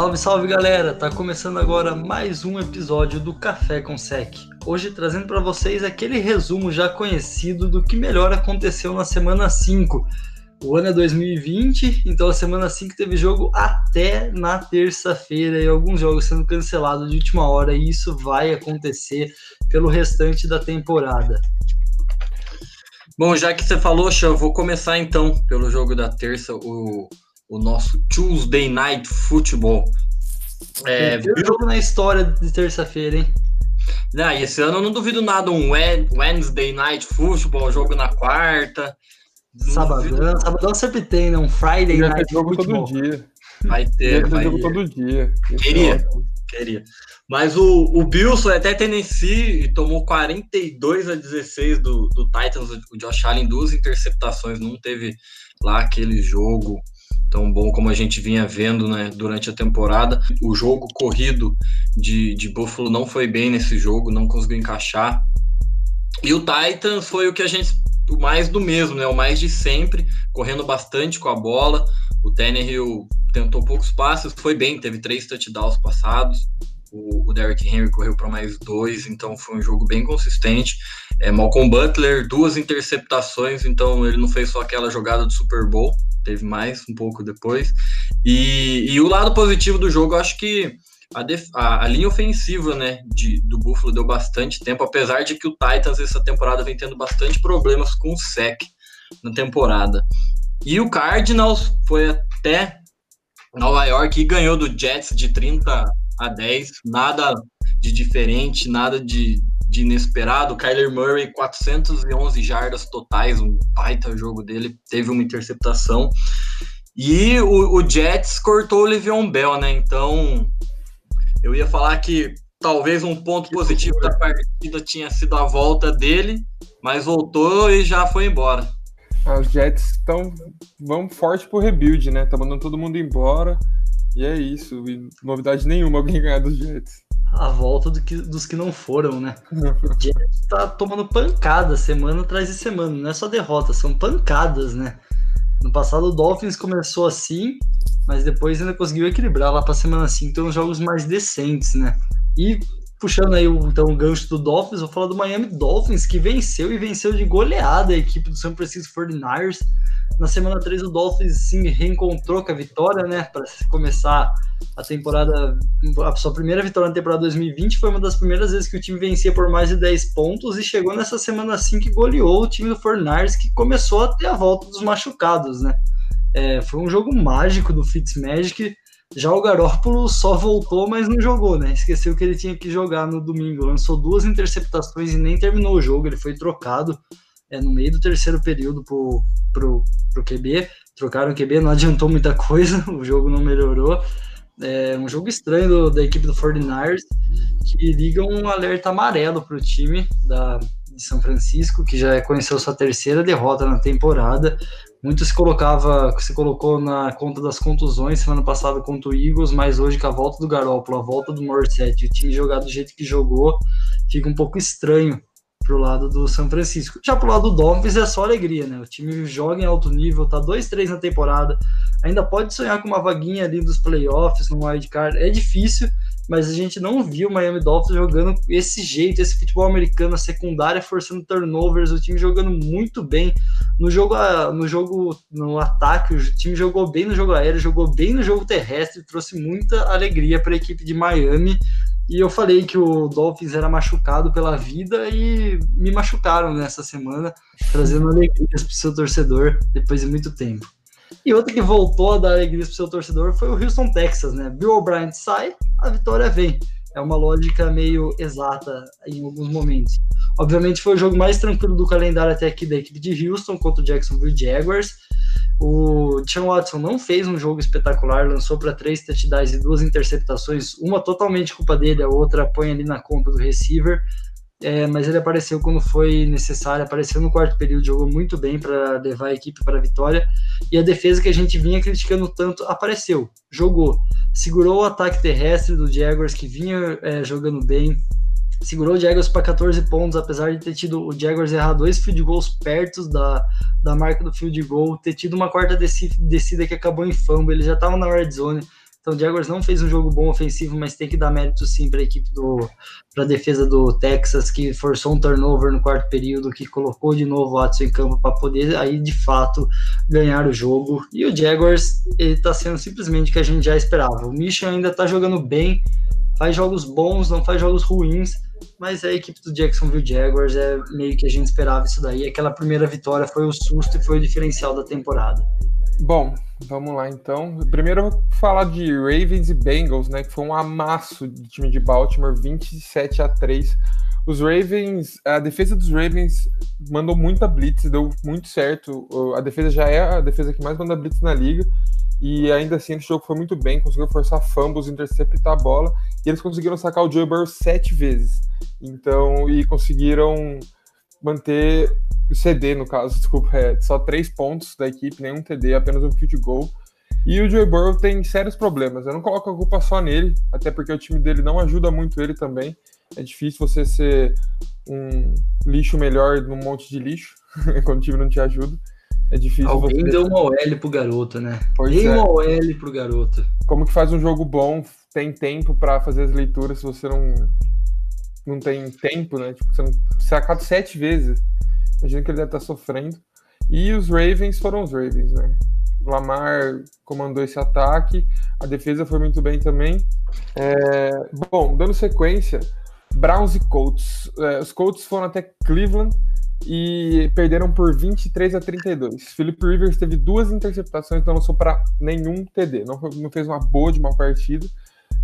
Salve, salve galera! Tá começando agora mais um episódio do Café com Sec. Hoje trazendo para vocês aquele resumo já conhecido do que melhor aconteceu na semana 5. O ano é 2020, então a semana 5 teve jogo até na terça-feira e alguns jogos sendo cancelados de última hora, e isso vai acontecer pelo restante da temporada. Bom, já que você falou, Xan, vou começar então pelo jogo da terça, o o nosso Tuesday Night Football. É, Primeiro jogo na história de terça-feira, hein? Não, e esse ano eu não duvido nada, um Wednesday Night Football, jogo na quarta. Sabadão, sabadão sempre tem, né? Um Friday Night jogo Football. todo dia. Vai ter, vai jogo todo dia. Queria, é queria. Mas o, o Bills foi até Tennessee e tomou 42 a 16 do, do Titans, o Josh Allen, duas interceptações, não teve lá aquele jogo tão bom como a gente vinha vendo né, durante a temporada. O jogo corrido de, de Buffalo não foi bem nesse jogo, não conseguiu encaixar. E o Titans foi o que a gente. O mais do mesmo, né? O mais de sempre, correndo bastante com a bola. O Tannehill tentou poucos passos, foi bem, teve três touchdowns passados. O, o Derrick Henry correu para mais dois, então foi um jogo bem consistente. É, Malcolm Butler, duas interceptações, então ele não fez só aquela jogada do Super Bowl, teve mais um pouco depois. E, e o lado positivo do jogo, acho que a, def, a, a, linha ofensiva né, de, do Buffalo deu bastante tempo, apesar de que o Titans essa temporada vem tendo bastante problemas com o sec na temporada. E o Cardinals foi até Nova York e ganhou do Jets de 30 a 10, nada de diferente, nada de, de inesperado. Kyler Murray, 411 jardas totais, um baita jogo dele, teve uma interceptação. E o, o Jets cortou o Le'Veon Bell, né? Então, eu ia falar que talvez um ponto positivo da partida tinha sido a volta dele, mas voltou e já foi embora. Ah, os Jets estão vão forte pro rebuild, né? Tá mandando todo mundo embora. E é isso. E novidade nenhuma alguém ganhar dos Jets a volta do que, dos que não foram, né? O Jets tá tomando pancada semana atrás de semana, não é só derrota, são pancadas, né? No passado o Dolphins começou assim, mas depois ainda conseguiu equilibrar lá para semana 5, então jogos mais decentes, né? E puxando aí então o gancho do Dolphins, vou falar do Miami Dolphins, que venceu e venceu de goleada a equipe do São Francisco 49ers. Na semana 3, o Dolphins se reencontrou com a vitória, né? Para começar a temporada, a sua primeira vitória na temporada 2020 foi uma das primeiras vezes que o time vencia por mais de 10 pontos e chegou nessa semana assim que goleou o time do Fornars, que começou a ter a volta dos machucados, né? É, foi um jogo mágico do Fitzmagic. Já o Garópolo só voltou, mas não jogou, né? Esqueceu que ele tinha que jogar no domingo. Lançou duas interceptações e nem terminou o jogo. Ele foi trocado é, no meio do terceiro período pro, pro, pro QB. Trocaram o QB, não adiantou muita coisa, o jogo não melhorou. É um jogo estranho do, da equipe do 49ers que liga um alerta amarelo para o time da, de São Francisco, que já conheceu sua terceira derrota na temporada. Muito se colocava, se colocou na conta das contusões semana passada contra o Eagles, mas hoje com a volta do Garoppolo, a volta do Morset, o time jogar do jeito que jogou, fica um pouco estranho pro lado do São Francisco. Já pro lado do Dolphins é só alegria, né? O time joga em alto nível, tá 2-3 na temporada, ainda pode sonhar com uma vaguinha ali dos playoffs, no wildcard. É difícil, mas a gente não viu o Miami Dolphins jogando esse jeito, esse futebol americano, a secundária forçando turnovers, o time jogando muito bem no jogo, no jogo, no ataque, o time jogou bem no jogo aéreo, jogou bem no jogo terrestre, trouxe muita alegria para a equipe de Miami. E eu falei que o Dolphins era machucado pela vida e me machucaram nessa semana, trazendo alegrias para o seu torcedor depois de muito tempo. E outro que voltou a dar alegrias para o seu torcedor foi o Houston Texas, né? Bill O'Brien sai, a vitória vem. É uma lógica meio exata em alguns momentos. Obviamente foi o jogo mais tranquilo do calendário até aqui da equipe de Houston contra o Jacksonville Jaguars. O Sean Watson não fez um jogo espetacular, lançou para três touchdowns e duas interceptações, uma totalmente culpa dele, a outra põe ali na conta do receiver. É, mas ele apareceu quando foi necessário, apareceu no quarto período, jogou muito bem para levar a equipe para a vitória. E a defesa que a gente vinha criticando tanto apareceu, jogou, segurou o ataque terrestre do Jaguars que vinha é, jogando bem, segurou o Jaguars para 14 pontos, apesar de ter tido o Jaguars errar dois field goals perto da, da marca do field goal, ter tido uma quarta descida que acabou em fumble, ele já estava na red zone, Então o Jaguars não fez um jogo bom ofensivo, mas tem que dar mérito sim para a equipe do para a defesa do Texas que forçou um turnover no quarto período, que colocou de novo o Watson em campo para poder aí de fato ganhar o jogo. E o Jaguars está sendo simplesmente o que a gente já esperava. O Michigan ainda está jogando bem, faz jogos bons, não faz jogos ruins mas a equipe do Jacksonville Jaguars é meio que a gente esperava isso daí. Aquela primeira vitória foi o susto e foi o diferencial da temporada. Bom, vamos lá então. Primeiro eu vou falar de Ravens e Bengals, né? Que foi um amasso do time de Baltimore, 27 a 3. Os Ravens, a defesa dos Ravens mandou muita blitz, deu muito certo. A defesa já é a defesa que mais manda blitz na liga. E ainda assim, esse jogo foi muito bem, conseguiu forçar fumbles, interceptar a bola, e eles conseguiram sacar o Joe Burrow sete vezes. Então, e conseguiram manter CD, no caso, desculpa, é, só três pontos da equipe, nenhum TD, apenas um field goal. E o Joe Burrow tem sérios problemas. Eu não coloco a culpa só nele, até porque o time dele não ajuda muito ele também. É difícil você ser um lixo melhor num monte de lixo, quando o time não te ajuda. É difícil Alguém você... deu uma OL pro garoto, né? Pois Dei é. uma OL pro garoto. Como que faz um jogo bom, tem tempo para fazer as leituras se você não não tem tempo, né? Tipo, você, não, você acaba sete vezes. Imagina que ele deve estar tá sofrendo. E os Ravens foram os Ravens, né? Lamar comandou esse ataque, a defesa foi muito bem também. É, bom, dando sequência, Browns e Colts. É, os Colts foram até Cleveland e perderam por 23 a 32. Philip Rivers teve duas interceptações, não lançou para nenhum TD. Não, foi, não fez uma boa de uma partida,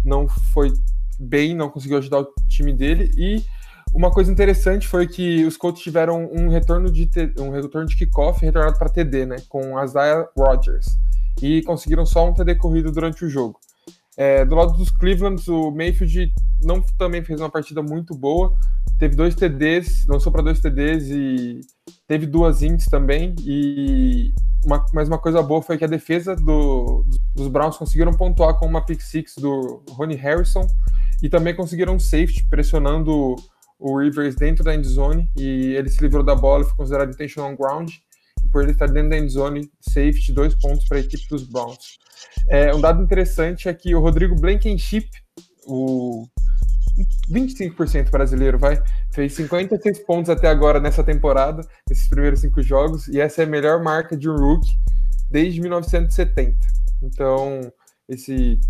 não foi bem, não conseguiu ajudar o time dele. E uma coisa interessante foi que os Colts tiveram um retorno de um retorno de kickoff retornado para TD, né, com Isaiah Rodgers, e conseguiram só um TD corrido durante o jogo. É, do lado dos Cleveland, o Mayfield não também fez uma partida muito boa, teve dois TDs, lançou para dois TDs e teve duas ints também. E uma, mais uma coisa boa foi que a defesa do, dos Browns conseguiram pontuar com uma pick six do Ronnie Harrison e também conseguiram um safety pressionando o Rivers dentro da endzone e ele se livrou da bola e foi considerado intentional ground. E por ele estar dentro da endzone, safety, dois pontos para a equipe dos Browns. É, um dado interessante é que o Rodrigo Blankenship, o 25% brasileiro, vai. Fez 56 pontos até agora nessa temporada, nesses primeiros cinco jogos, e essa é a melhor marca de um rookie desde 1970. Então, esse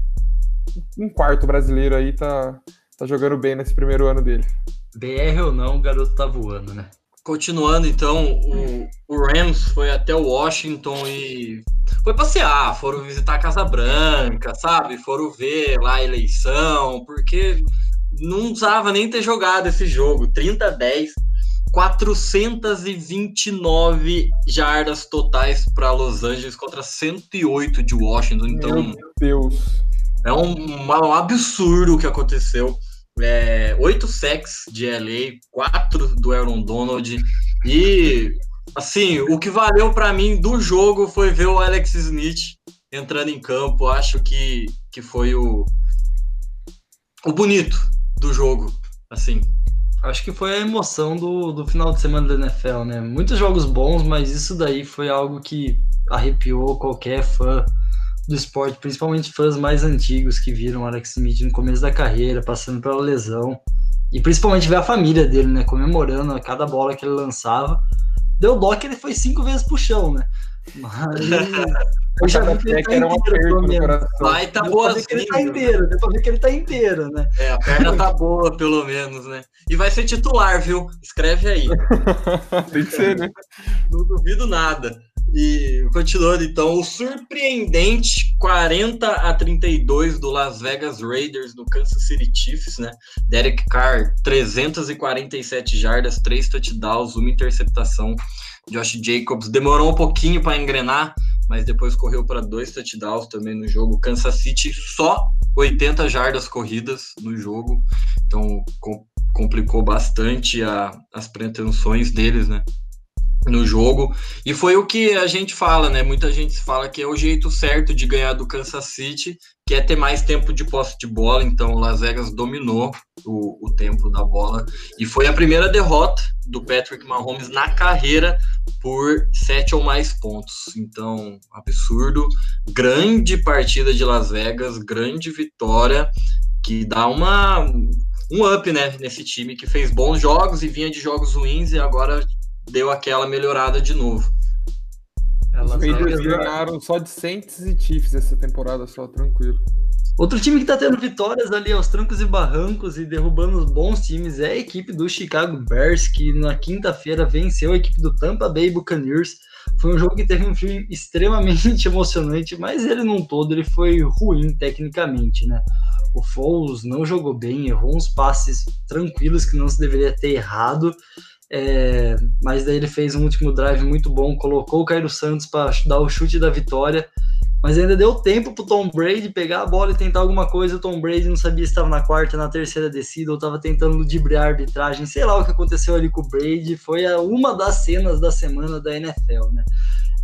um quarto brasileiro aí tá, tá jogando bem nesse primeiro ano dele. BR ou não, o garoto tá voando, né? Continuando, então, o, o Rams foi até o Washington e foi passear, foram visitar a Casa Branca, sabe? Foram ver lá a eleição, porque não usava nem ter jogado esse jogo. 30 a 10, 429 jardas totais para Los Angeles contra 108 de Washington. Então, Meu Deus. É um, um absurdo o que aconteceu. É, oito sacks de LA, quatro do Aaron Donald. E, assim, o que valeu para mim do jogo foi ver o Alex Smith entrando em campo. Acho que, que foi o, o bonito do jogo, assim. Acho que foi a emoção do, do final de semana da NFL, né? Muitos jogos bons, mas isso daí foi algo que arrepiou qualquer fã do esporte, principalmente fãs mais antigos que viram Alex Smith no começo da carreira, passando pela lesão. E principalmente ver a família dele, né? Comemorando a cada bola que ele lançava. Deu dó que ele foi cinco vezes pro chão, né? Mas Eu já vi que ele tá era uma inteiro, Vai tá boa assim. Ele tá inteiro, deu pra ver que ele tá inteiro, né? É, a perna tá boa, pelo menos, né? E vai ser titular, viu? Escreve aí. Tem que ser, né? Não duvido nada. E continuando, então, o surpreendente 40 a 32 do Las Vegas Raiders no Kansas City Chiefs, né? Derek Carr, 347 jardas, 3 touchdowns, uma interceptação. Josh Jacobs demorou um pouquinho para engrenar, mas depois correu para dois touchdowns também no jogo. Kansas City só 80 jardas corridas no jogo, então com, complicou bastante a, as pretensões deles, né? No jogo. E foi o que a gente fala, né? Muita gente fala que é o jeito certo de ganhar do Kansas City, que é ter mais tempo de posse de bola. Então, o Las Vegas dominou o, o tempo da bola. E foi a primeira derrota do Patrick Mahomes na carreira por sete ou mais pontos. Então, absurdo. Grande partida de Las Vegas, grande vitória, que dá uma um up, né, nesse time que fez bons jogos e vinha de jogos ruins e agora deu aquela melhorada de novo. Os Raiders ganharam só de Saints e Chiefs essa temporada, só tranquilo. Outro time que tá tendo vitórias ali aos trancos e barrancos e derrubando os bons times é a equipe do Chicago Bears, que na quinta-feira venceu a equipe do Tampa Bay Buccaneers. Foi um jogo que teve um fim extremamente emocionante, mas ele num todo ele foi ruim tecnicamente, né? O Foles não jogou bem, errou uns passes tranquilos que não se deveria ter errado. É, mas daí ele fez um último drive muito bom, colocou o Cairo Santos para dar o chute da vitória, mas ainda deu tempo para o Tom Brady pegar a bola e tentar alguma coisa. O Tom Brady não sabia se estava na quarta, na terceira descida, ou estava tentando ludibriar a arbitragem, sei lá o que aconteceu ali com o Brady. Foi uma das cenas da semana da NFL, né?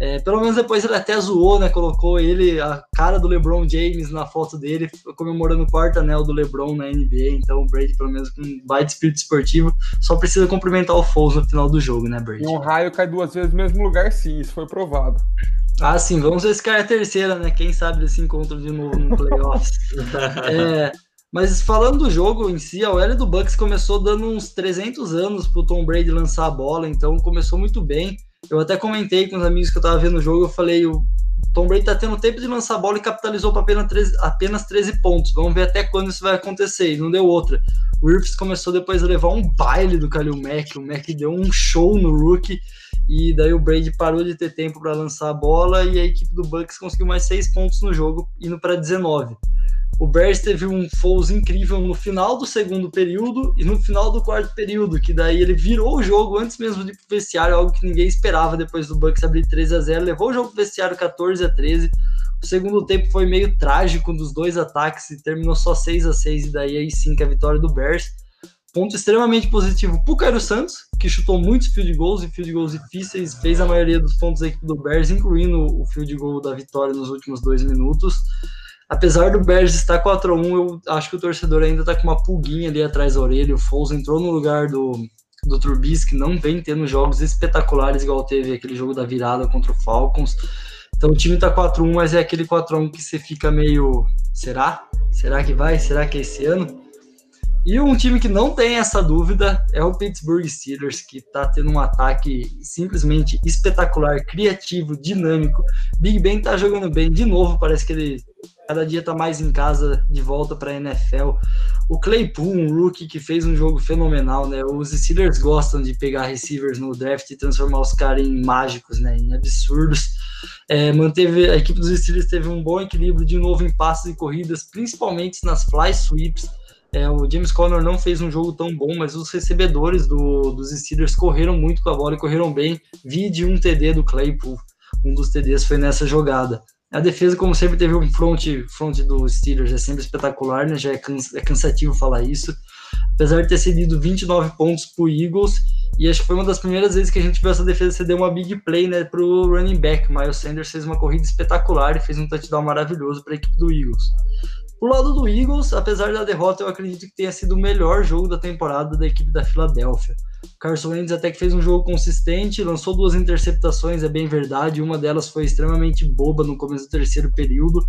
É, pelo menos depois ele até zoou, né? Colocou ele, a cara do LeBron James na foto dele, comemorando o quarto anel do LeBron na NBA. Então o Brady, pelo menos com um baita espírito esportivo, só precisa cumprimentar o Foles no final do jogo, né, Brady? um raio cai duas vezes no mesmo lugar, sim, isso foi provado. Ah, sim, vamos ver se cai a terceira, né? Quem sabe eles se encontram de novo no playoffs. é, mas falando do jogo em si, a OL do Bucks começou dando uns 300 anos pro Tom Brady lançar a bola, então começou muito bem. Eu até comentei com os amigos que eu tava vendo o jogo, eu falei, o Tom Brady tá tendo tempo de lançar a bola e capitalizou para apenas 13, apenas 13 pontos. Vamos ver até quando isso vai acontecer. E não deu outra. O Irfs começou depois a levar um baile do Kalil Mack. O Mack deu um show no rookie. E daí o Brady parou de ter tempo para lançar a bola e a equipe do Bucks conseguiu mais 6 pontos no jogo, indo para 19. O Bears teve um Foles incrível no final do segundo período e no final do quarto período, que daí ele virou o jogo antes mesmo de ir pro vestiário, algo que ninguém esperava depois do Bucks abrir 13 a 0, levou o jogo pro vestiário 14 a 13. O segundo tempo foi meio trágico dos dois ataques e terminou só 6 a 6 e daí aí sim que a vitória do Bears. Ponto extremamente positivo pro Cairo Santos, que chutou muitos field goals e field goals difíceis, fez a maioria dos pontos da equipe do Bears, incluindo o field goal da vitória nos últimos dois minutos apesar do Bears estar 4x1, eu acho que o torcedor ainda tá com uma pulguinha ali atrás da orelha. O Foles entrou no lugar do, do Trubisky, não vem tendo jogos espetaculares igual teve aquele jogo da virada contra o Falcons. Então o time tá 4x1, mas é aquele 4x1 que você fica meio. Será? Será que vai? Será que é esse ano? E um time que não tem essa dúvida é o Pittsburgh Steelers, que está tendo um ataque simplesmente espetacular, criativo, dinâmico. Big Ben está jogando bem de novo, parece que ele cada dia está mais em casa, de volta para a NFL. O Claypool, um rookie que fez um jogo fenomenal, né? Os Steelers gostam de pegar receivers no draft e transformar os caras em mágicos, né? Em absurdos. É, manteve a equipe dos Steelers teve um bom equilíbrio de novo em passes e corridas, principalmente nas fly sweeps é, o James Conner não fez um jogo tão bom, mas os recebedores do, dos Steelers correram muito com a bola e correram bem. Vi de um TD do Claypool, um dos TDs foi nessa jogada. A defesa, como sempre, teve um front, front do Steelers, é sempre espetacular, né? Já é, é cansativo falar isso. Apesar de ter cedido 29 pontos para Eagles, e acho que foi uma das primeiras vezes que a gente viu essa defesa ceder uma big play né, para o running back. Miles Sanders fez uma corrida espetacular e fez um touchdown maravilhoso para a equipe do Eagles. O lado do Eagles, apesar da derrota, eu acredito que tenha sido o melhor jogo da temporada da equipe da Filadélfia. Carson Wentz até que fez um jogo consistente, lançou duas interceptações, é bem verdade. Uma delas foi extremamente boba no começo do terceiro período,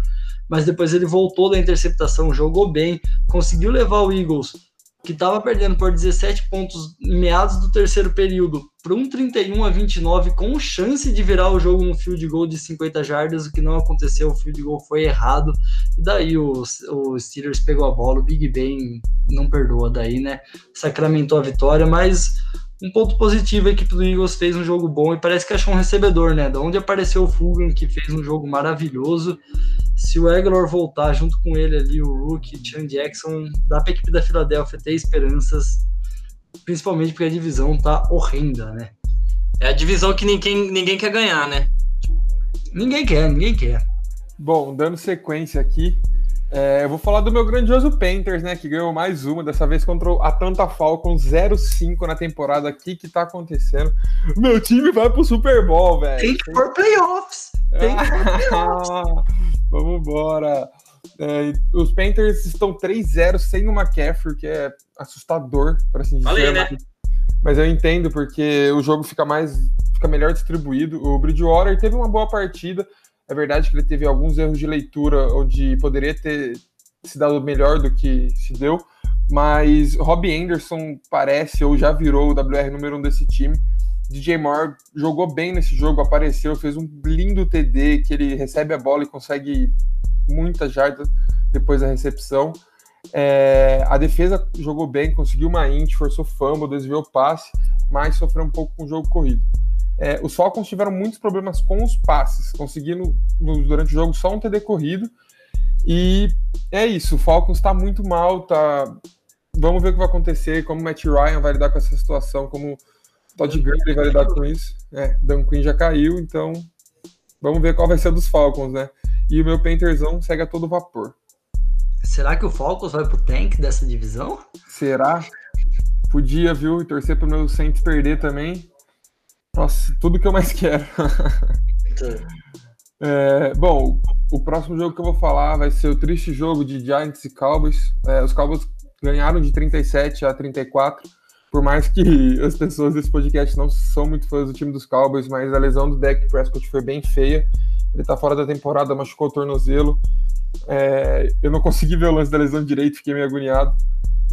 mas depois ele voltou da interceptação, jogou bem, conseguiu levar o Eagles que estava perdendo por 17 pontos meados do terceiro período para um 31 a 29 com chance de virar o jogo no field goal de 50 jardas, o que não aconteceu, o field goal foi errado, e daí o, o Steelers pegou a bola, o Big Ben não perdoa daí, né, sacramentou a vitória, mas um ponto positivo, a equipe do Eagles fez um jogo bom e parece que achou um recebedor, né, da onde apareceu o Fulgham, que fez um jogo maravilhoso, se o Eglor voltar junto com ele ali, o Rookie, Chan Jackson, dá para a equipe da Filadélfia ter esperanças, principalmente porque a divisão tá horrenda, né? É a divisão que ninguém, ninguém quer ganhar, né? Ninguém quer, ninguém quer. Bom, dando sequência aqui, É, eu vou falar do meu grandioso Panthers, né? Que ganhou mais uma, dessa vez contra a Atlanta Falcons 0-5 na temporada. O que que tá acontecendo? Meu time vai pro Super Bowl, velho. Tem que for playoffs. Tem que for playoffs. Vamos embora. É, os Panthers estão 3-0 sem o McCaffrey, que é assustador, para assim dizer. Falei, né? Mas eu entendo, porque o jogo fica mais. fica melhor distribuído. O Bridgewater teve uma boa partida é verdade que ele teve alguns erros de leitura onde poderia ter se dado melhor do que se deu, mas Robbie Anderson parece ou já virou o WR número um desse time. DJ Moore jogou bem nesse jogo, apareceu, fez um lindo TD que ele recebe a bola e consegue muita jarda depois da recepção. É, a defesa jogou bem, conseguiu uma int, forçou fumble, desviou o passe, mas sofreu um pouco com o jogo corrido. É, os Falcons tiveram muitos problemas com os passes, conseguindo no, durante o jogo só um TD corrido. E é isso, o Falcons está muito mal, tá. Vamos ver o que vai acontecer, como o Matt Ryan vai lidar com essa situação, como o Todd Gurley vai lidar com isso. É, Dan Quinn já caiu, então vamos ver qual vai ser dos Falcons, né? E o meu Panthersão segue a todo vapor. Será que o Falcons vai pro tank dessa divisão? Será? Podia, viu? E torcer pro meu Saints perder também. Nossa, tudo que eu mais quero. é, bom, o próximo jogo que eu vou falar vai ser o triste jogo de Giants e Cowboys. É, os Cowboys ganharam de 37 a 34. Por mais que as pessoas desse podcast não são muito fãs do time dos Cowboys, mas a lesão do Dak Prescott foi bem feia. Ele tá fora da temporada, machucou o tornozelo. É, eu não consegui ver o lance da lesão direito, fiquei meio agoniado.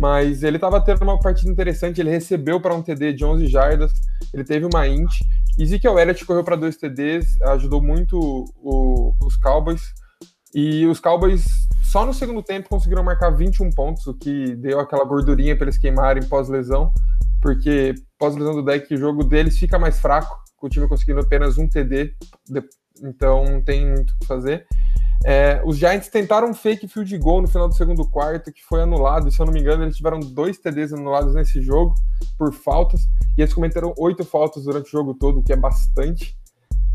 Mas ele estava tendo uma partida interessante, ele recebeu para um TD de 11 jardas, ele teve uma int. Ezekiel Elliott correu para dois TDs, ajudou muito o, os Cowboys. E os Cowboys só no segundo tempo conseguiram marcar 21 pontos, o que deu aquela gordurinha para eles queimarem pós-lesão, porque pós-lesão do deck, o jogo deles fica mais fraco, com o time conseguindo apenas um TD, então não tem muito o que fazer. É, os Giants tentaram um fake field goal no final do segundo quarto, que foi anulado. E, se eu não me engano, eles tiveram dois TDs anulados nesse jogo por faltas. E eles cometeram oito faltas durante o jogo todo, o que é bastante.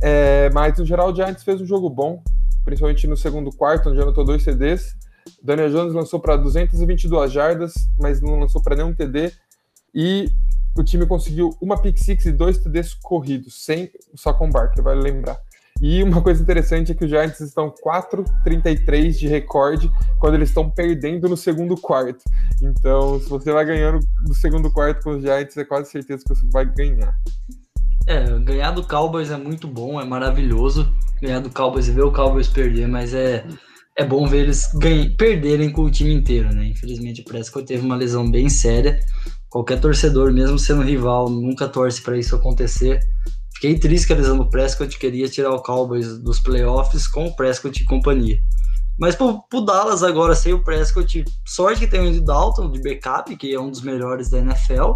É, mas, no geral, o Giants fez um jogo bom, principalmente no segundo quarto, onde anotou dois TDs. Daniel Jones lançou para 222 jardas, mas não lançou para nenhum TD. E o time conseguiu uma pick six e dois TDs corridos, sem o Saquon Barkley, vale lembrar. E uma coisa interessante é que os Giants estão 4-33 de recorde quando eles estão perdendo no segundo quarto. Então, se você vai ganhando no segundo quarto com os Giants, é quase certeza que você vai ganhar. É, ganhar do Cowboys é muito bom, é maravilhoso. Ganhar do Cowboys e ver o Cowboys perder, mas é, é bom ver eles ganhem, perderem com o time inteiro, né? Infelizmente, o Prescott teve uma lesão bem séria. Qualquer torcedor, mesmo sendo rival, nunca torce para isso acontecer. Fiquei triste que a lesão do Prescott queria tirar o Cowboys dos playoffs com o Prescott e companhia. Mas pro, pro Dallas agora, sem o Prescott, sorte que tem o Andy Dalton de backup, que é um dos melhores da NFL.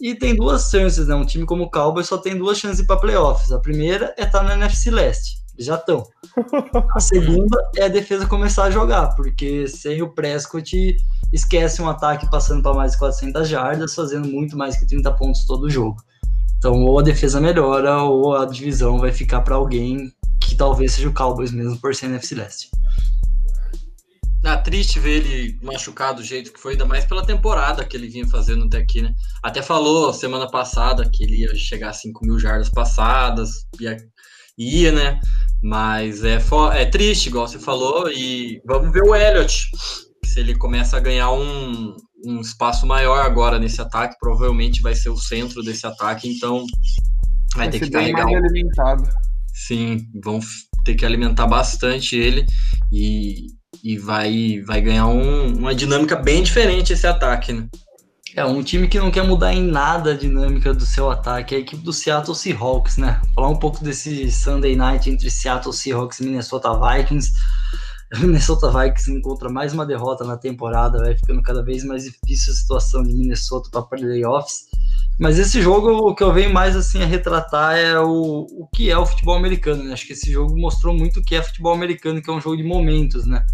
E tem duas chances, né? Um time como o Cowboys só tem duas chances para playoffs. A primeira é estar tá na NFC Leste. Eles já estão. A segunda é a defesa começar a jogar, porque sem o Prescott esquece um ataque passando para mais de 400 jardas, fazendo muito mais que 30 pontos todo jogo. Então, ou a defesa melhora, ou a divisão vai ficar para alguém que talvez seja o Cowboys mesmo, por ser NFC Leste. Ah, triste ver ele machucado do jeito que foi, ainda mais pela temporada que ele vinha fazendo até aqui, né? Até falou semana passada que ele ia chegar a 5 mil jardas passadas, ia, ia né? Mas é, é triste, igual você falou, e vamos ver o Elliott, se ele começa a ganhar um, um espaço maior agora nesse ataque, provavelmente vai ser o centro desse ataque, então vai, vai ter que carregar. Mais alimentado. Sim, vão ter que alimentar bastante ele e, e vai, vai ganhar um, uma dinâmica bem diferente esse ataque, né? É, um time que não quer mudar em nada a dinâmica do seu ataque, é a equipe do Seattle Seahawks, né? Falar um pouco desse Sunday Night entre Seattle Seahawks e Minnesota Vikings. Minnesota Vikings encontra mais uma derrota na temporada, vai ficando cada vez mais difícil a situação de Minnesota para playoffs. Mas esse jogo, o que eu venho mais assim a retratar é o, o que é o futebol americano, né? Acho que esse jogo mostrou muito o que é futebol americano, que é um jogo de momentos, né?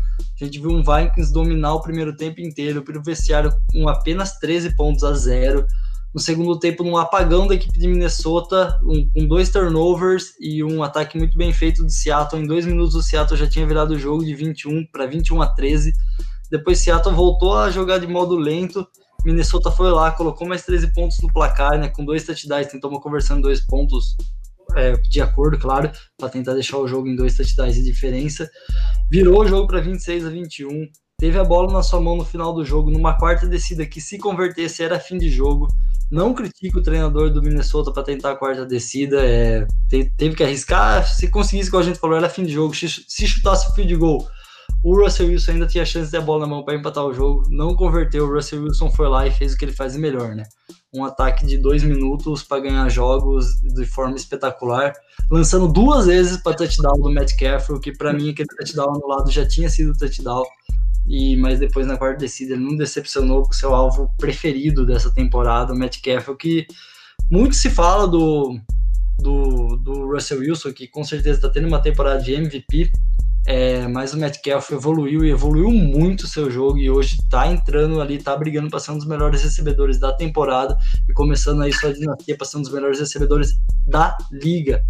A gente viu um Vikings dominar o primeiro tempo inteiro, pelo vestiário com apenas 13 pontos a zero, no segundo tempo num apagão da equipe de Minnesota, um, com dois turnovers e um ataque muito bem feito de Seattle. Em dois minutos o Seattle já tinha virado o jogo de 21 para 21 a 13. Depois Seattle voltou a jogar de modo lento. Minnesota foi lá, colocou mais 13 pontos no placar, né? Com dois touchdowns, tentou uma conversão em dois pontos é, de acordo, claro, para tentar deixar o jogo em dois touchdowns de diferença. Virou o jogo para 26 a 21. Teve a bola na sua mão no final do jogo, numa quarta descida que, se convertesse, era fim de jogo. Não critico o treinador do Minnesota para tentar a quarta descida. É, teve que arriscar. Se conseguisse, como a gente falou, era fim de jogo. Se chutasse o field goal, o Russell Wilson ainda tinha chance de ter a bola na mão para empatar o jogo. Não converteu. O Russell Wilson foi lá e fez o que ele faz melhor, né? Um ataque de dois minutos para ganhar jogos de forma espetacular, lançando duas vezes para touchdown do Matt Caffrey, que para mim aquele touchdown no lado já tinha sido touchdown e mas depois na quarta descida ele não decepcionou com seu alvo preferido dessa temporada, o Matt Caffrey, que muito se fala do, do, do Russell Wilson, que com certeza está tendo uma temporada de MVP, é, mas o Metcalf evoluiu e evoluiu muito o seu jogo e hoje está entrando ali, está brigando para ser um dos melhores recebedores da temporada e começando aí sua dinastia para ser um dos melhores recebedores da liga.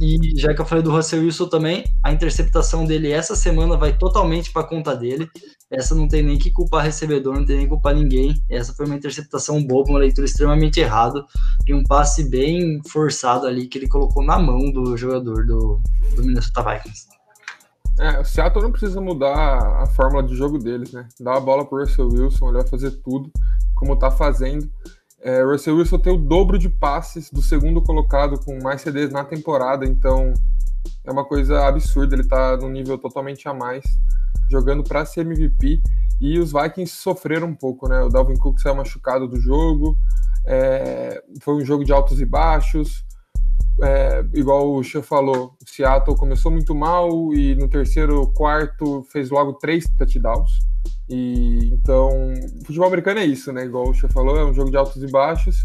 E já que eu falei do Russell Wilson também, a interceptação dele essa semana vai totalmente para conta dele. Essa não tem nem que culpar recebedor, não tem nem que culpar ninguém. Essa foi uma interceptação boba, uma leitura extremamente errada e um passe bem forçado ali que ele colocou na mão do jogador do, do Minnesota Vikings. É, o Seattle não precisa mudar a fórmula de jogo deles, né? Dá a bola pro Russell Wilson, ele vai fazer tudo, como tá fazendo. É, o Russell Wilson tem o dobro de passes do segundo colocado com mais CDs na temporada, então é uma coisa absurda, ele tá num nível totalmente a mais, jogando para ser MVP. E os Vikings sofreram um pouco, né? O Dalvin Cook saiu machucado do jogo, é, foi um jogo de altos e baixos é, igual o Xê falou, o Seattle começou muito mal e no terceiro quarto fez logo três touchdowns. E então, futebol americano é isso, né? Igual o Xê falou, é um jogo de altos e baixos,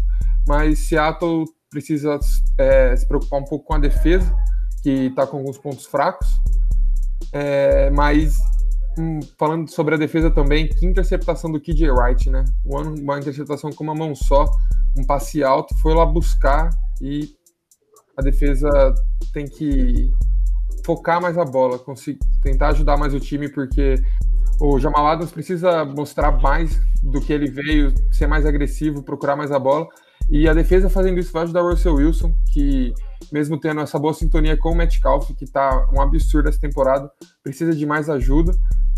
mas Seattle precisa é, se preocupar um pouco com a defesa, que está com alguns pontos fracos. É, mas hum, falando sobre a defesa também, que interceptação do KJ Wright, né? Uma interceptação com uma mão só, um passe alto, foi lá buscar e a defesa tem que focar mais a bola, tentar ajudar mais o time, porque o Jamal Adams precisa mostrar mais do que ele veio, ser mais agressivo, procurar mais a bola. E a defesa fazendo isso vai ajudar o Russell Wilson, que mesmo tendo essa boa sintonia com o Metcalf, que está um absurdo essa temporada, precisa de mais ajuda,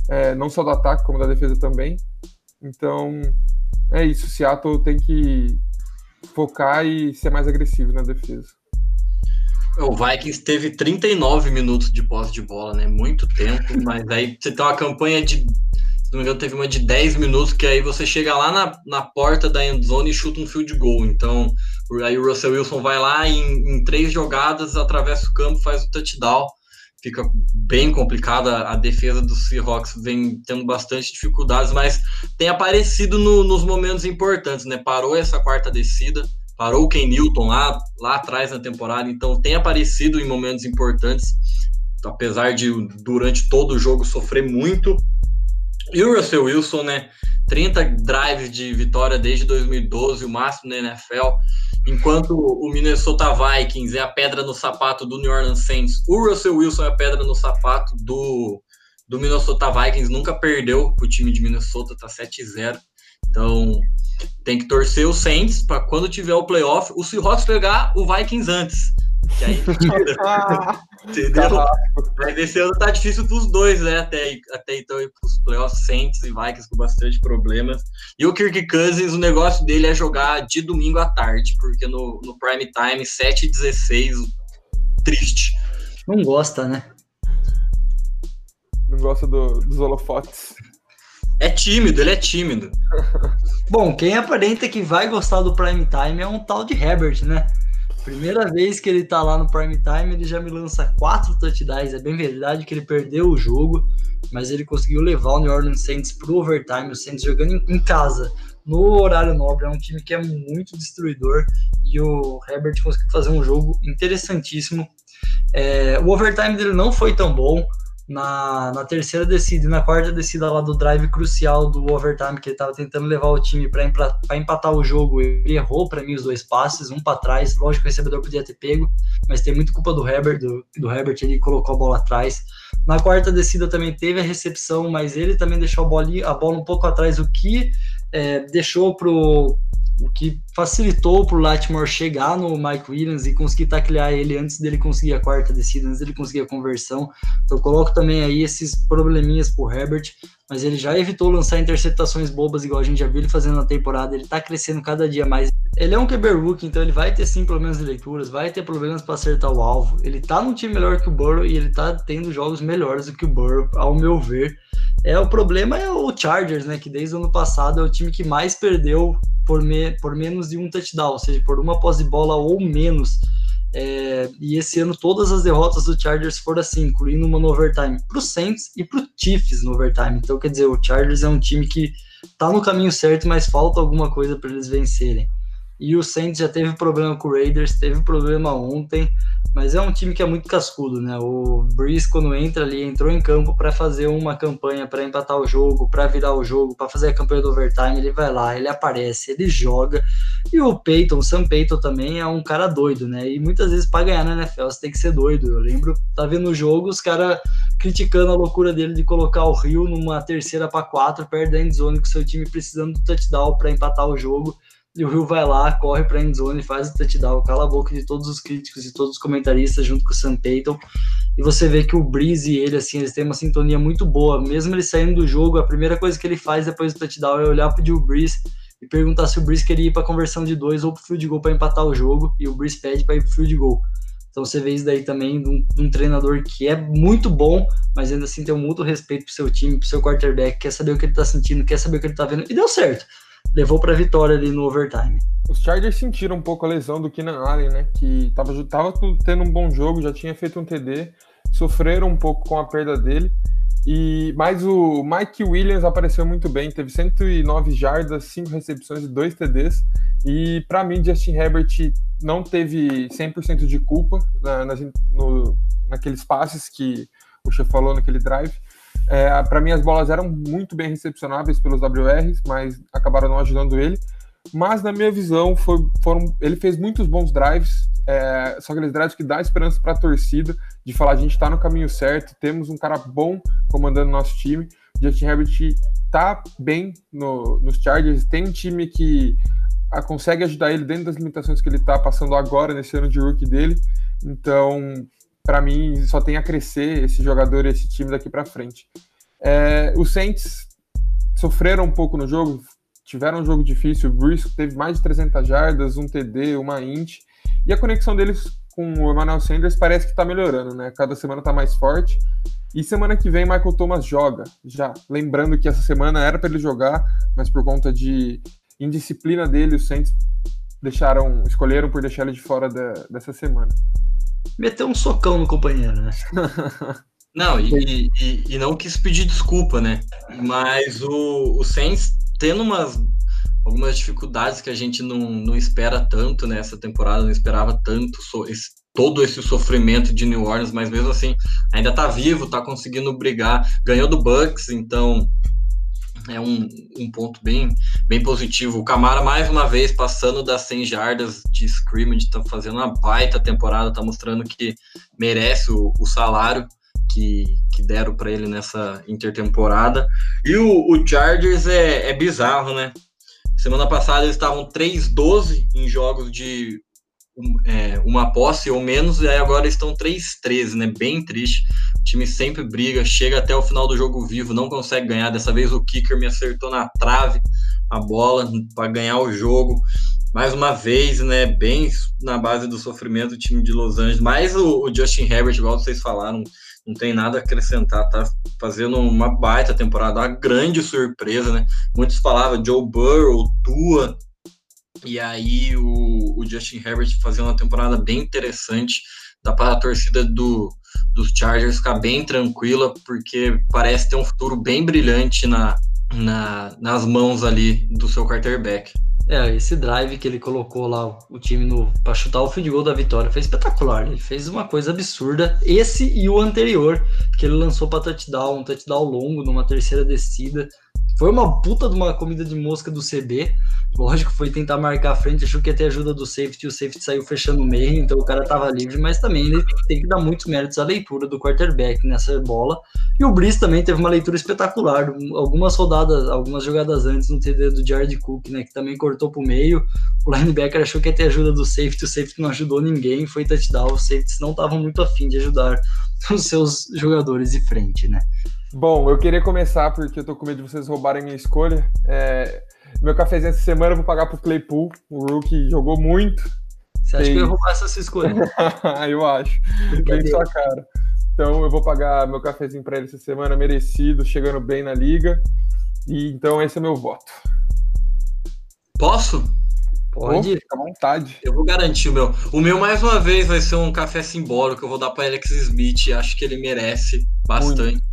é, não só do ataque, como da defesa também. Então, é isso. Seattle tem que focar e ser mais agressivo na defesa. O Vikings teve 39 minutos de posse de bola, né? Muito tempo, mas aí você tem uma campanha de. Se não me engano, teve uma de 10 minutos, que aí você chega lá na, na porta da endzone e chuta um field goal. Então, aí o Russell Wilson vai lá e em, em três jogadas, atravessa o campo, faz o touchdown. Fica bem complicada. A defesa do Seahawks vem tendo bastante dificuldades, mas tem aparecido no, nos momentos importantes, né? Parou essa quarta descida parou o Ken Newton lá, lá atrás na temporada, então tem aparecido em momentos importantes, apesar de durante todo o jogo sofrer muito. E o Russell Wilson, né? 30 drives de vitória desde 2012, o máximo na NFL. Enquanto o Minnesota Vikings é a pedra no sapato do New Orleans Saints, o Russell Wilson é a pedra no sapato do, do Minnesota Vikings. Nunca perdeu o time de Minnesota, tá 7-0. Então, tem que torcer o Saints para quando tiver o playoff, o Seahawks pegar o Vikings antes. Que aí Entendeu? Mas esse ano tá difícil pros dois, né? Até, até então, pros playoffs Saints e Vikings com bastante problemas. E o Kirk Cousins, o negócio dele é jogar de domingo à tarde, porque no, no prime time, 7 e 16, triste. Não gosta, né? Não gosta do, dos holofotes. É tímido, ele é tímido. Bom, quem aparenta que vai gostar do prime time é um tal de Herbert, né? Primeira vez que ele tá lá no prime time, ele já me lança quatro touchdowns. É bem verdade que ele perdeu o jogo, mas ele conseguiu levar o New Orleans Saints pro overtime, o Saints jogando em, casa, no horário nobre. É um time que é muito destruidor e o Herbert conseguiu fazer um jogo interessantíssimo. É, o overtime dele não foi tão bom, na, na terceira descida e na quarta descida lá do drive crucial do overtime, que ele estava tentando levar o time para empatar o jogo, ele errou para mim os dois passes, um para trás. Lógico que o recebedor podia ter pego, mas tem muito culpa do Herbert, do, do Herbert, ele colocou a bola atrás. Na quarta descida também teve a recepção, mas ele também deixou a bola, a bola um pouco atrás, o que é, deixou pro o que facilitou para o Latimore chegar no Mike Williams e conseguir taclear ele antes dele conseguir a quarta descida, antes dele conseguir a conversão. Então coloco também aí esses probleminhas para Herbert, mas ele já evitou lançar interceptações bobas igual a gente já viu ele fazendo na temporada. Ele está crescendo cada dia mais. Ele é um QB rookie, então ele vai ter sim problemas de leituras, vai ter problemas para acertar o alvo. Ele está num time melhor que o Burrow e ele está tendo jogos melhores do que o Burrow, ao meu ver. É, o problema é o Chargers, né? Que desde o ano passado é o time que mais perdeu por, me, por menos de um touchdown, ou seja, por uma posse de bola ou menos. É, e esse ano todas as derrotas do Chargers foram assim, incluindo uma no overtime para o Saints e para o Chiefs no overtime. Então, quer dizer, o Chargers é um time que está no caminho certo, mas falta alguma coisa para eles vencerem. E o Saints já teve problema com o Raiders, teve problema ontem, mas é um time que é muito cascudo, né? O Breeze, quando entra ali, entrou em campo para fazer uma campanha, para empatar o jogo, para virar o jogo, para fazer a campanha do overtime. Ele vai lá, ele aparece, ele joga. E o Peyton, o Sam Peyton também é um cara doido, né? E muitas vezes para ganhar na NFL você tem que ser doido. Eu lembro, tá vendo o jogo, os caras criticando a loucura dele de colocar o Rio numa terceira para quatro, perto da endzone, com seu time precisando do touchdown para empatar o jogo e o Rio vai lá, corre para a endzone, faz o touchdown, cala a boca de todos os críticos e todos os comentaristas junto com o Sam Payton. E você vê que o Breeze e ele, assim, eles têm uma sintonia muito boa. Mesmo ele saindo do jogo, a primeira coisa que ele faz depois do touchdown é olhar pro Drew Breeze e perguntar se o Breeze queria ir para conversão de dois ou pro field goal para empatar o jogo. E o Breeze pede para ir pro field goal. Então você vê isso daí também de um, de um, treinador que é muito bom, mas ainda assim tem um muito respeito pro seu time, pro seu quarterback, quer saber o que ele tá sentindo, quer saber o que ele tá vendo. E deu certo levou para vitória ali no overtime. Os Chargers sentiram um pouco a lesão do Keenan Allen, né? Que tava, tava tendo um bom jogo, já tinha feito um TD, sofreram um pouco com a perda dele. E mas o Mike Williams apareceu muito bem, teve 109 jardas, 5 recepções e 2 TDs. E para mim, Justin Herbert não teve 100% de culpa na, na, no, naqueles passes que o Che falou naquele drive. É, para mim, as bolas eram muito bem recepcionáveis pelos WRs, mas acabaram não ajudando ele. Mas, na minha visão, foi, foram, ele fez muitos bons drives, é, são aqueles drives que dá esperança para a torcida, de falar: a gente está no caminho certo, temos um cara bom comandando nosso time. Justin Herbert tá bem no, nos Chargers, tem um time que a, ah, consegue ajudar ele dentro das limitações que ele está passando agora, nesse ano de rookie dele. Então, para mim, só tem a crescer esse jogador esse time daqui para frente. É, os Saints sofreram um pouco no jogo, tiveram um jogo difícil. O Bruce teve mais de 300 jardas, um TD, uma int. E a conexão deles com o Emmanuel Sanders parece que está melhorando, né? Cada semana está mais forte. E semana que vem Michael Thomas joga, já. Lembrando que essa semana era para ele jogar, mas por conta de indisciplina dele, os Saints deixaram, escolheram por deixar ele de fora da, dessa semana meteu um socão no companheiro, né? Não, e, e, e, não quis pedir desculpa, né? Mas o, o Saints tendo umas, algumas dificuldades que a gente não, não espera tanto nessa temporada, não esperava tanto so, esse, todo esse sofrimento de New Orleans, mas mesmo assim ainda tá vivo, tá conseguindo brigar, ganhou do Bucks, então é um, um ponto bem, bem positivo. O Camara, mais uma vez, passando das 100 jardas de scrimmage, está fazendo uma baita temporada, está mostrando que merece o, o salário que, que deram para ele nessa intertemporada. E o, o Chargers é, é bizarro, né? Semana passada eles estavam 3-12 em jogos de é, uma posse ou menos, e aí agora estão 3-13, né? Bem triste. O time sempre briga, chega até o final do jogo vivo, não consegue ganhar. Dessa vez o kicker me acertou na trave a bola para ganhar o jogo. Mais uma vez, né? Bem na base do sofrimento do time de Los Angeles. Mas o, o Justin Herbert, igual vocês falaram, não tem nada a acrescentar, tá fazendo uma baita temporada, uma grande surpresa, né? Muitos falavam Joe Burrow, Tua, e aí o, o Justin Herbert fazendo uma temporada bem interessante. Dá para a torcida do, dos Chargers ficar bem tranquila, porque parece ter um futuro bem brilhante na, na, nas mãos ali do seu quarterback. É, esse drive que ele colocou lá o time no para chutar o field goal da vitória foi espetacular. Ele fez uma coisa absurda. Esse e o anterior, que ele lançou para touchdown, um touchdown longo numa terceira descida. Foi uma puta de uma comida de mosca do CB. Lógico, foi tentar marcar a frente, achou que ia ter ajuda do safety, o safety saiu fechando o meio, então o cara tava livre, mas também ele tem que dar muitos méritos à leitura do quarterback nessa bola. E o Brice também teve uma leitura espetacular, algumas rodadas, algumas jogadas antes no TD do Jared Cook, né, que também cortou pro meio. O linebacker achou que ia ter ajuda do safety, o safety não ajudou ninguém, foi touchdown, os safeties não estavam muito afim de ajudar os seus jogadores de frente, né? Bom, eu queria começar porque eu tô com medo de vocês roubarem minha escolha. É, meu cafezinho essa semana eu vou pagar pro Claypool. O Rookie jogou muito. Você acha que eu ia roubar essa escolha? eu acho. Bem sua cara. Então eu vou pagar meu cafezinho para ele essa semana, merecido, chegando bem na liga. E então esse é meu voto. Posso? Pode, oh, fica à vontade. Eu vou garantir o meu. O meu, mais uma vez, vai ser um café simbólico. Eu vou dar para Alex Smith. Acho que ele merece bastante. Muito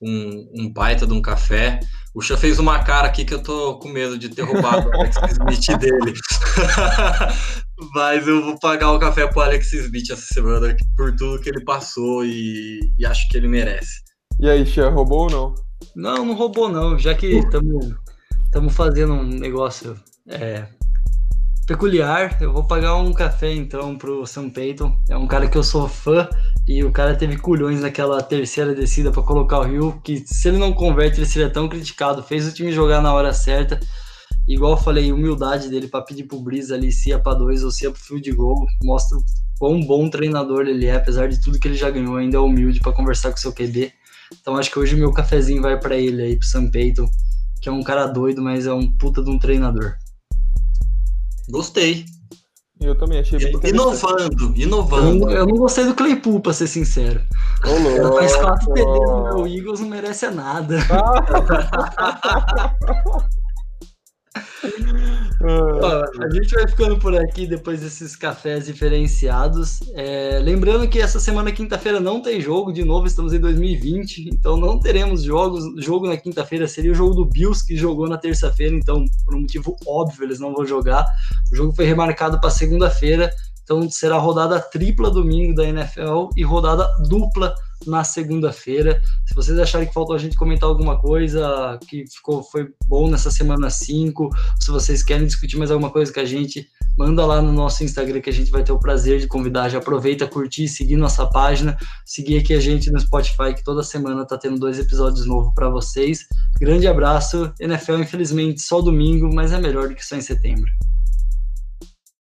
um, um baita de um café. O Xan fez uma cara aqui que eu tô com medo de ter roubado o Alex Smith dele. Mas eu vou pagar o café pro Alex Smith essa semana por tudo que ele passou e, e acho que ele merece. E aí, Xan, roubou ou não? Não, não roubou não, já que estamos fazendo um negócio é, peculiar, eu vou pagar um café então pro Sam Peyton. É um cara que eu sou fã e o cara teve culhões naquela terceira descida para colocar o Rio, que se ele não converte, ele seria tão criticado. Fez o time jogar na hora certa. Igual eu falei, humildade dele para pedir pro Breeze ali se ia para dois ou se ia pro field goal. Mostra o quão bom treinador ele é, apesar de tudo que ele já ganhou, ainda é humilde para conversar com seu QB. Então acho que hoje meu cafezinho vai para ele aí, pro Sam Peyton, que é um cara doido, mas é um puta de um treinador. Gostei. Eu também achei bem Inovando, inovando. Eu, eu, não gostei do Claypool, pra ser sincero. Ô, Faz quatro TDs no meu Eagles, não merece nada. Ah. Ó, a gente vai ficando por aqui depois desses cafés diferenciados. É, lembrando que essa semana, quinta-feira, não tem jogo. De novo, estamos em 2020, então não teremos jogos. Jogo na quinta-feira seria o jogo do Bills, que jogou na terça-feira, então, por um motivo óbvio, eles não vão jogar. O jogo foi remarcado para segunda-feira, então será rodada tripla domingo da NFL e rodada dupla na segunda-feira. Se vocês acharem que faltou a gente comentar alguma coisa que ficou foi bom nessa semana 5, se vocês querem discutir mais alguma coisa com a gente, manda lá no nosso Instagram que a gente vai ter o prazer de convidar. Já aproveita, curtir, seguir nossa página, seguir aqui a gente no Spotify que toda semana tá tendo dois episódios novos para vocês. Grande abraço. NFL infelizmente só domingo, mas é melhor do que só em setembro.